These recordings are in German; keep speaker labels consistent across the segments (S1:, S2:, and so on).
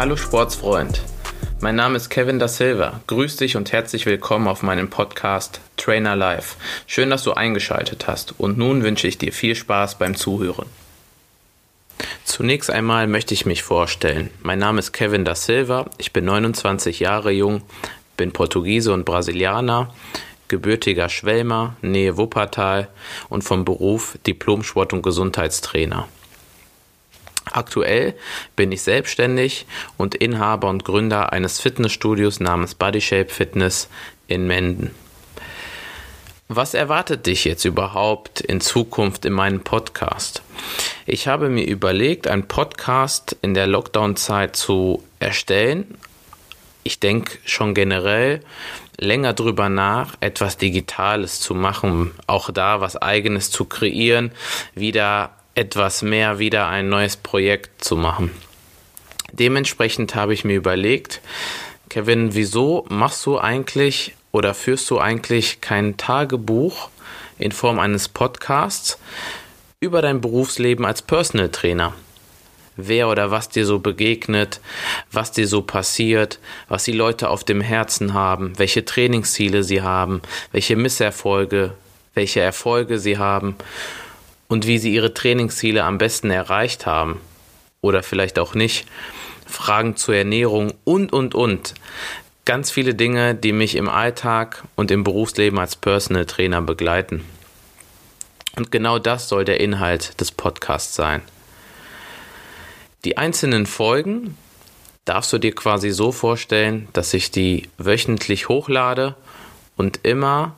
S1: Hallo Sportsfreund. Mein Name ist Kevin da Silva. Grüß dich und herzlich willkommen auf meinem Podcast Trainer Live. Schön, dass du eingeschaltet hast und nun wünsche ich dir viel Spaß beim Zuhören. Zunächst einmal möchte ich mich vorstellen. Mein Name ist Kevin da Silva. Ich bin 29 Jahre jung, bin Portugiese und Brasilianer, gebürtiger Schwelmer, Nähe Wuppertal und vom Beruf Diplom-Sport- und Gesundheitstrainer. Aktuell bin ich selbstständig und Inhaber und Gründer eines Fitnessstudios namens Bodyshape Fitness in Menden. Was erwartet dich jetzt überhaupt in Zukunft in meinem Podcast? Ich habe mir überlegt, einen Podcast in der Lockdown-Zeit zu erstellen. Ich denke schon generell länger drüber nach, etwas Digitales zu machen, auch da was eigenes zu kreieren, wieder etwas mehr wieder ein neues Projekt zu machen. Dementsprechend habe ich mir überlegt, Kevin, wieso machst du eigentlich oder führst du eigentlich kein Tagebuch in Form eines Podcasts über dein Berufsleben als Personal Trainer? Wer oder was dir so begegnet, was dir so passiert, was die Leute auf dem Herzen haben, welche Trainingsziele sie haben, welche Misserfolge, welche Erfolge sie haben und wie sie ihre Trainingsziele am besten erreicht haben oder vielleicht auch nicht, Fragen zur Ernährung und, und, und. Ganz viele Dinge, die mich im Alltag und im Berufsleben als Personal Trainer begleiten. Und genau das soll der Inhalt des Podcasts sein. Die einzelnen Folgen darfst du dir quasi so vorstellen, dass ich die wöchentlich hochlade und immer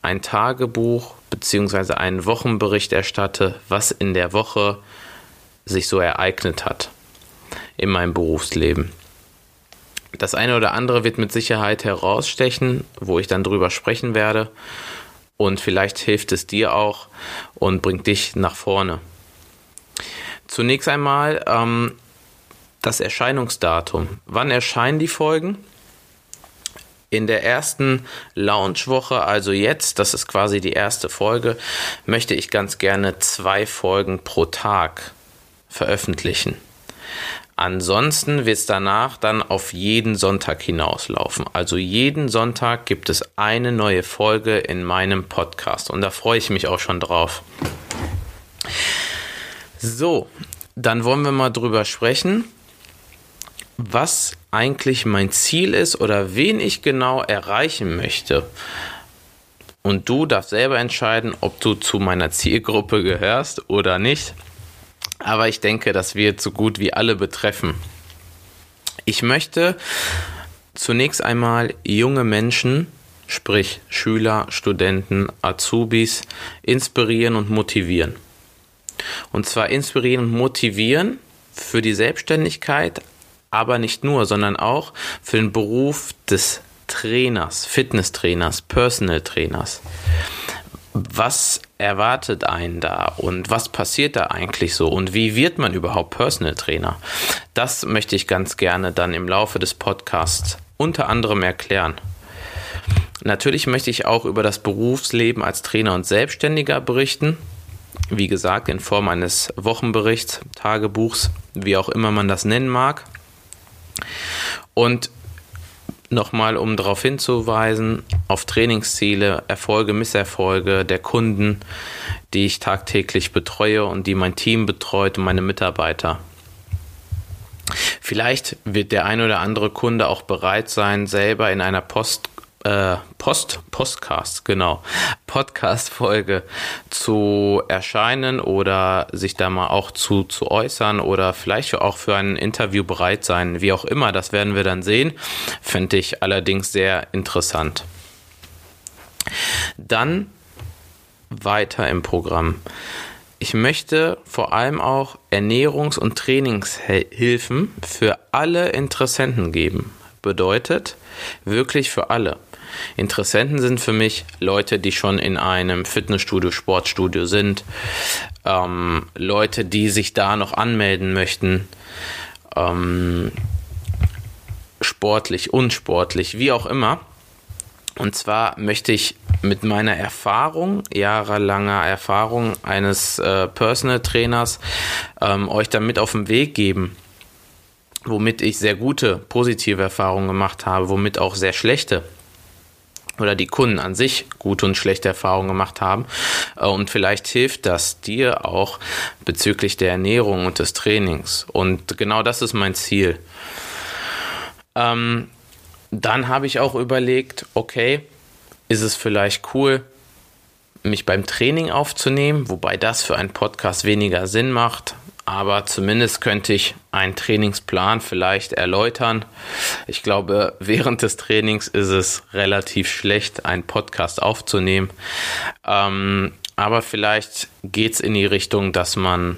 S1: ein Tagebuch bzw. einen Wochenbericht erstatte, was in der Woche sich so ereignet hat in meinem Berufsleben. Das eine oder andere wird mit Sicherheit herausstechen, wo ich dann drüber sprechen werde. Und vielleicht hilft es dir auch und bringt dich nach vorne. Zunächst einmal ähm, das Erscheinungsdatum. Wann erscheinen die Folgen? In der ersten Launchwoche, also jetzt, das ist quasi die erste Folge, möchte ich ganz gerne zwei Folgen pro Tag veröffentlichen. Ansonsten wird es danach dann auf jeden Sonntag hinauslaufen. Also jeden Sonntag gibt es eine neue Folge in meinem Podcast und da freue ich mich auch schon drauf. So, dann wollen wir mal drüber sprechen, was eigentlich mein Ziel ist oder wen ich genau erreichen möchte. Und du darfst selber entscheiden, ob du zu meiner Zielgruppe gehörst oder nicht. Aber ich denke, das wird so gut wie alle betreffen. Ich möchte zunächst einmal junge Menschen, sprich Schüler, Studenten, Azubis, inspirieren und motivieren. Und zwar inspirieren und motivieren für die Selbstständigkeit, aber nicht nur, sondern auch für den Beruf des Trainers, Fitnesstrainers, Personal Trainers. Was erwartet einen da und was passiert da eigentlich so und wie wird man überhaupt Personal Trainer? Das möchte ich ganz gerne dann im Laufe des Podcasts unter anderem erklären. Natürlich möchte ich auch über das Berufsleben als Trainer und Selbstständiger berichten. Wie gesagt, in Form eines Wochenberichts, Tagebuchs, wie auch immer man das nennen mag. Und nochmal, um darauf hinzuweisen, auf Trainingsziele, Erfolge, Misserfolge der Kunden, die ich tagtäglich betreue und die mein Team betreut und meine Mitarbeiter. Vielleicht wird der ein oder andere Kunde auch bereit sein, selber in einer Post äh, Post, Postcast, genau, Podcast-Folge zu erscheinen oder sich da mal auch zu, zu äußern oder vielleicht auch für ein Interview bereit sein, wie auch immer, das werden wir dann sehen. Fände ich allerdings sehr interessant. Dann weiter im Programm. Ich möchte vor allem auch Ernährungs- und Trainingshilfen für alle Interessenten geben. Bedeutet wirklich für alle. Interessenten sind für mich Leute, die schon in einem Fitnessstudio, Sportstudio sind, ähm, Leute, die sich da noch anmelden möchten, ähm, sportlich, unsportlich, wie auch immer. Und zwar möchte ich mit meiner Erfahrung, jahrelanger Erfahrung eines äh, Personal Trainers, ähm, euch damit auf den Weg geben, womit ich sehr gute, positive Erfahrungen gemacht habe, womit auch sehr schlechte oder die Kunden an sich gute und schlechte Erfahrungen gemacht haben. Äh, und vielleicht hilft das dir auch bezüglich der Ernährung und des Trainings. Und genau das ist mein Ziel. Ähm, dann habe ich auch überlegt, okay, ist es vielleicht cool, mich beim Training aufzunehmen, wobei das für einen Podcast weniger Sinn macht, aber zumindest könnte ich einen Trainingsplan vielleicht erläutern. Ich glaube, während des Trainings ist es relativ schlecht, einen Podcast aufzunehmen. Ähm, aber vielleicht geht es in die Richtung, dass man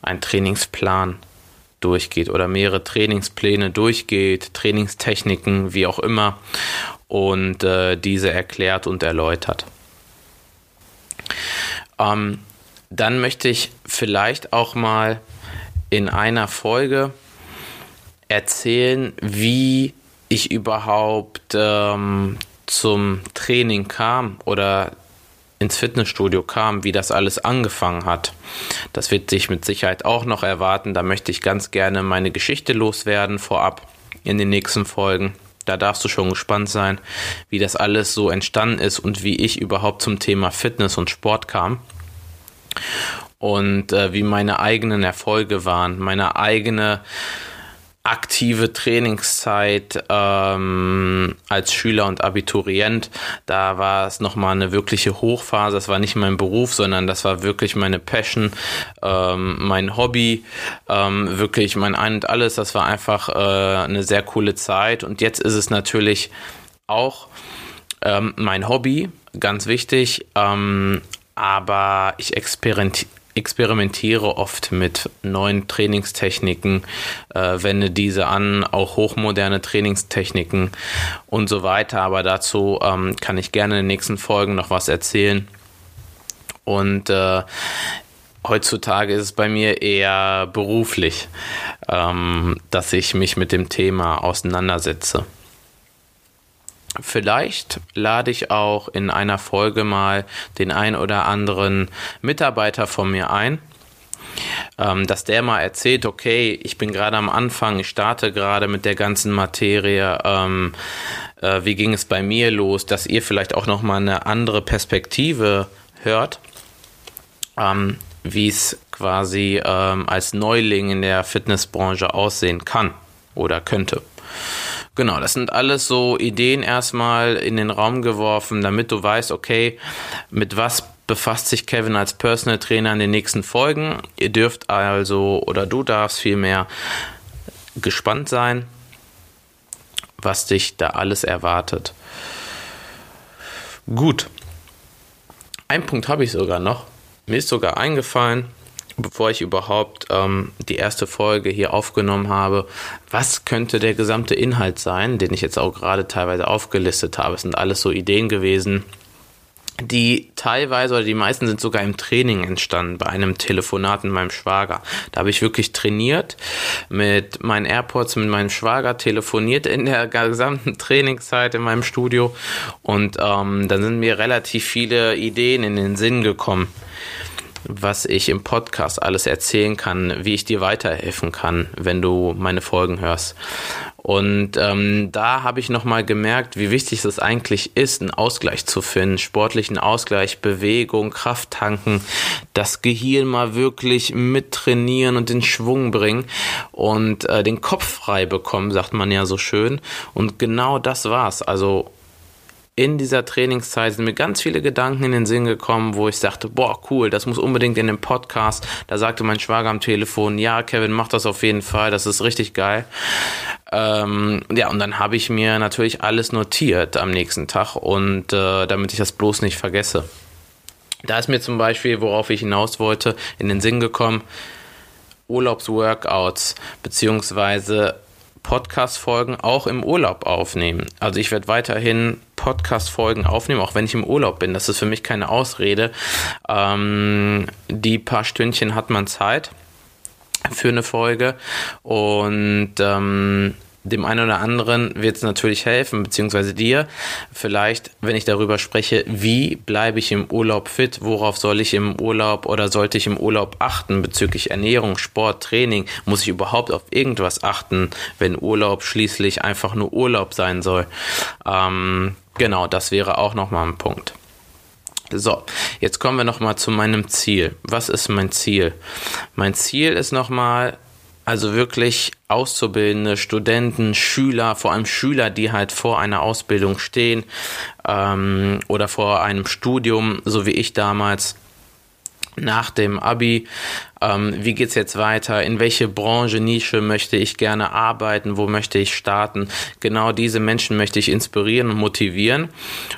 S1: einen Trainingsplan durchgeht oder mehrere Trainingspläne durchgeht, Trainingstechniken, wie auch immer, und äh, diese erklärt und erläutert. Ähm, dann möchte ich vielleicht auch mal in einer Folge erzählen, wie ich überhaupt ähm, zum Training kam oder ins Fitnessstudio kam, wie das alles angefangen hat. Das wird sich mit Sicherheit auch noch erwarten. Da möchte ich ganz gerne meine Geschichte loswerden vorab in den nächsten Folgen. Da darfst du schon gespannt sein, wie das alles so entstanden ist und wie ich überhaupt zum Thema Fitness und Sport kam und äh, wie meine eigenen Erfolge waren, meine eigene aktive Trainingszeit ähm, als Schüler und Abiturient. Da war es nochmal eine wirkliche Hochphase. Das war nicht mein Beruf, sondern das war wirklich meine Passion, ähm, mein Hobby, ähm, wirklich mein Ein und Alles. Das war einfach äh, eine sehr coole Zeit. Und jetzt ist es natürlich auch ähm, mein Hobby, ganz wichtig. Ähm, aber ich experimentiere oft mit neuen Trainingstechniken, äh, wende diese an, auch hochmoderne Trainingstechniken und so weiter. Aber dazu ähm, kann ich gerne in den nächsten Folgen noch was erzählen. Und äh, heutzutage ist es bei mir eher beruflich, ähm, dass ich mich mit dem Thema auseinandersetze. Vielleicht lade ich auch in einer Folge mal den ein oder anderen Mitarbeiter von mir ein, ähm, dass der mal erzählt, okay, ich bin gerade am Anfang, ich starte gerade mit der ganzen Materie, ähm, äh, wie ging es bei mir los, dass ihr vielleicht auch nochmal eine andere Perspektive hört, ähm, wie es quasi als Neuling in der Fitnessbranche aussehen kann oder könnte. Genau, das sind alles so Ideen erstmal in den Raum geworfen, damit du weißt, okay, mit was befasst sich Kevin als Personal Trainer in den nächsten Folgen. Ihr dürft also, oder du darfst vielmehr gespannt sein, was dich da alles erwartet. Gut. Ein Punkt habe ich sogar noch. Mir ist sogar eingefallen, bevor ich überhaupt ähm, die erste Folge hier aufgenommen habe, was könnte der gesamte Inhalt sein, den ich jetzt auch gerade teilweise aufgelistet habe. Es sind alles so Ideen gewesen, die teilweise oder die meisten sind sogar im Training entstanden, bei einem Telefonat mit meinem Schwager. Da habe ich wirklich trainiert mit meinen AirPods, mit meinem Schwager, telefoniert in der gesamten Trainingszeit in meinem Studio und ähm, dann sind mir relativ viele Ideen in den Sinn gekommen was ich im Podcast alles erzählen kann, wie ich dir weiterhelfen kann, wenn du meine Folgen hörst. Und ähm, da habe ich nochmal gemerkt, wie wichtig es eigentlich ist, einen Ausgleich zu finden, sportlichen Ausgleich, Bewegung, Kraft tanken, das Gehirn mal wirklich mittrainieren und den Schwung bringen und äh, den Kopf frei bekommen, sagt man ja so schön. Und genau das war's. Also in dieser Trainingszeit sind mir ganz viele Gedanken in den Sinn gekommen, wo ich sagte, boah, cool, das muss unbedingt in den Podcast. Da sagte mein Schwager am Telefon, ja, Kevin, mach das auf jeden Fall, das ist richtig geil. Ähm, ja, und dann habe ich mir natürlich alles notiert am nächsten Tag und äh, damit ich das bloß nicht vergesse. Da ist mir zum Beispiel, worauf ich hinaus wollte, in den Sinn gekommen, Urlaubsworkouts beziehungsweise Podcast-Folgen auch im Urlaub aufnehmen. Also ich werde weiterhin Podcast-Folgen aufnehmen, auch wenn ich im Urlaub bin. Das ist für mich keine Ausrede. Ähm, die paar Stündchen hat man Zeit für eine Folge und ähm, dem einen oder anderen wird es natürlich helfen, beziehungsweise dir. Vielleicht, wenn ich darüber spreche, wie bleibe ich im Urlaub fit, worauf soll ich im Urlaub oder sollte ich im Urlaub achten bezüglich Ernährung, Sport, Training, muss ich überhaupt auf irgendwas achten, wenn Urlaub schließlich einfach nur Urlaub sein soll. Ähm, genau, das wäre auch nochmal ein Punkt. So, jetzt kommen wir nochmal zu meinem Ziel. Was ist mein Ziel? Mein Ziel ist nochmal, also wirklich Auszubildende, Studenten, Schüler, vor allem Schüler, die halt vor einer Ausbildung stehen ähm, oder vor einem Studium, so wie ich damals nach dem Abi, ähm, wie geht's jetzt weiter, in welche Branche, Nische möchte ich gerne arbeiten, wo möchte ich starten. Genau diese Menschen möchte ich inspirieren und motivieren.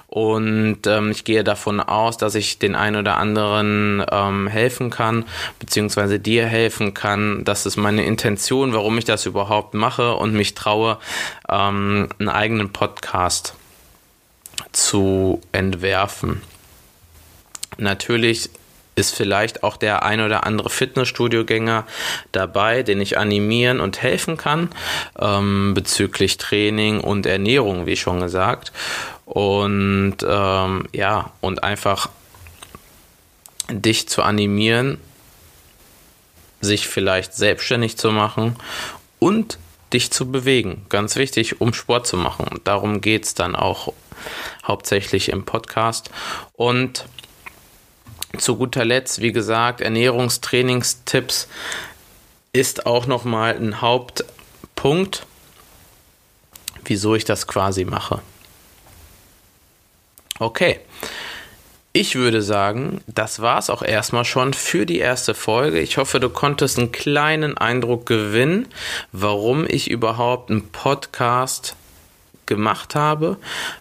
S1: Und ähm, ich gehe davon aus, dass ich den einen oder anderen ähm, helfen kann, beziehungsweise dir helfen kann. Das ist meine Intention, warum ich das überhaupt mache und mich traue, ähm, einen eigenen Podcast zu entwerfen. Natürlich ist vielleicht auch der ein oder andere Fitnessstudio-Gänger dabei, den ich animieren und helfen kann ähm, bezüglich Training und Ernährung, wie schon gesagt. Und ähm, ja, und einfach dich zu animieren, sich vielleicht selbstständig zu machen und dich zu bewegen. Ganz wichtig, um Sport zu machen. Darum geht es dann auch hauptsächlich im Podcast. Und zu guter Letzt, wie gesagt, Ernährungstrainingstipps ist auch nochmal ein Hauptpunkt, wieso ich das quasi mache. Okay. Ich würde sagen, das war es auch erstmal schon für die erste Folge. Ich hoffe, du konntest einen kleinen Eindruck gewinnen, warum ich überhaupt einen Podcast gemacht habe,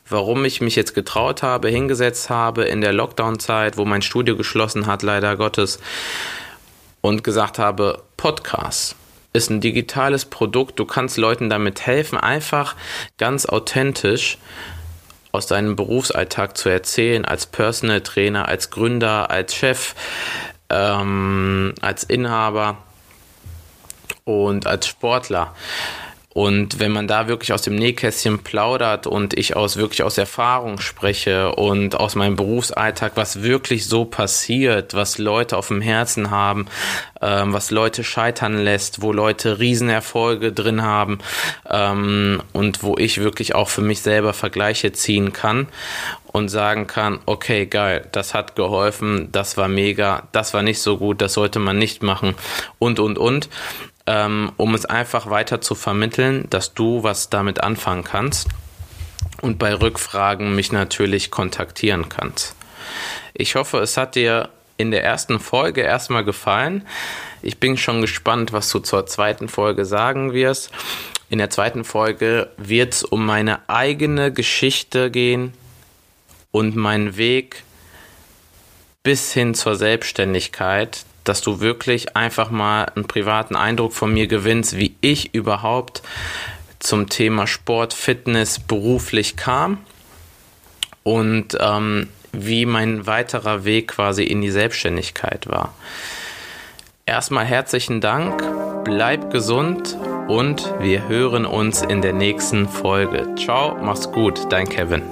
S1: warum ich mich jetzt getraut habe, hingesetzt habe in der Lockdown-Zeit, wo mein Studio geschlossen hat, leider Gottes, und gesagt habe, Podcast ist ein digitales Produkt, du kannst Leuten damit helfen, einfach ganz authentisch aus deinem Berufsalltag zu erzählen, als Personal Trainer, als Gründer, als Chef, ähm, als Inhaber und als Sportler. Und wenn man da wirklich aus dem Nähkästchen plaudert und ich aus wirklich aus Erfahrung spreche und aus meinem Berufsalltag, was wirklich so passiert, was Leute auf dem Herzen haben, ähm, was Leute scheitern lässt, wo Leute Riesenerfolge drin haben ähm, und wo ich wirklich auch für mich selber Vergleiche ziehen kann und sagen kann, okay, geil, das hat geholfen, das war mega, das war nicht so gut, das sollte man nicht machen und, und, und ähm, um es einfach weiter zu vermitteln, dass du was damit anfangen kannst und bei Rückfragen mich natürlich kontaktieren kannst. Ich hoffe, es hat dir in der ersten Folge erstmal gefallen. Ich bin schon gespannt, was du zur zweiten Folge sagen wirst. In der zweiten Folge wird es um meine eigene Geschichte gehen und meinen Weg bis hin zur Selbstständigkeit, dass du wirklich einfach mal einen privaten Eindruck von mir gewinnst, wie ich überhaupt zum Thema Sport, Fitness beruflich kam und ähm, wie mein weiterer Weg quasi in die Selbstständigkeit war. Erstmal herzlichen Dank, bleib gesund und wir hören uns in der nächsten Folge. Ciao, mach's gut, dein Kevin.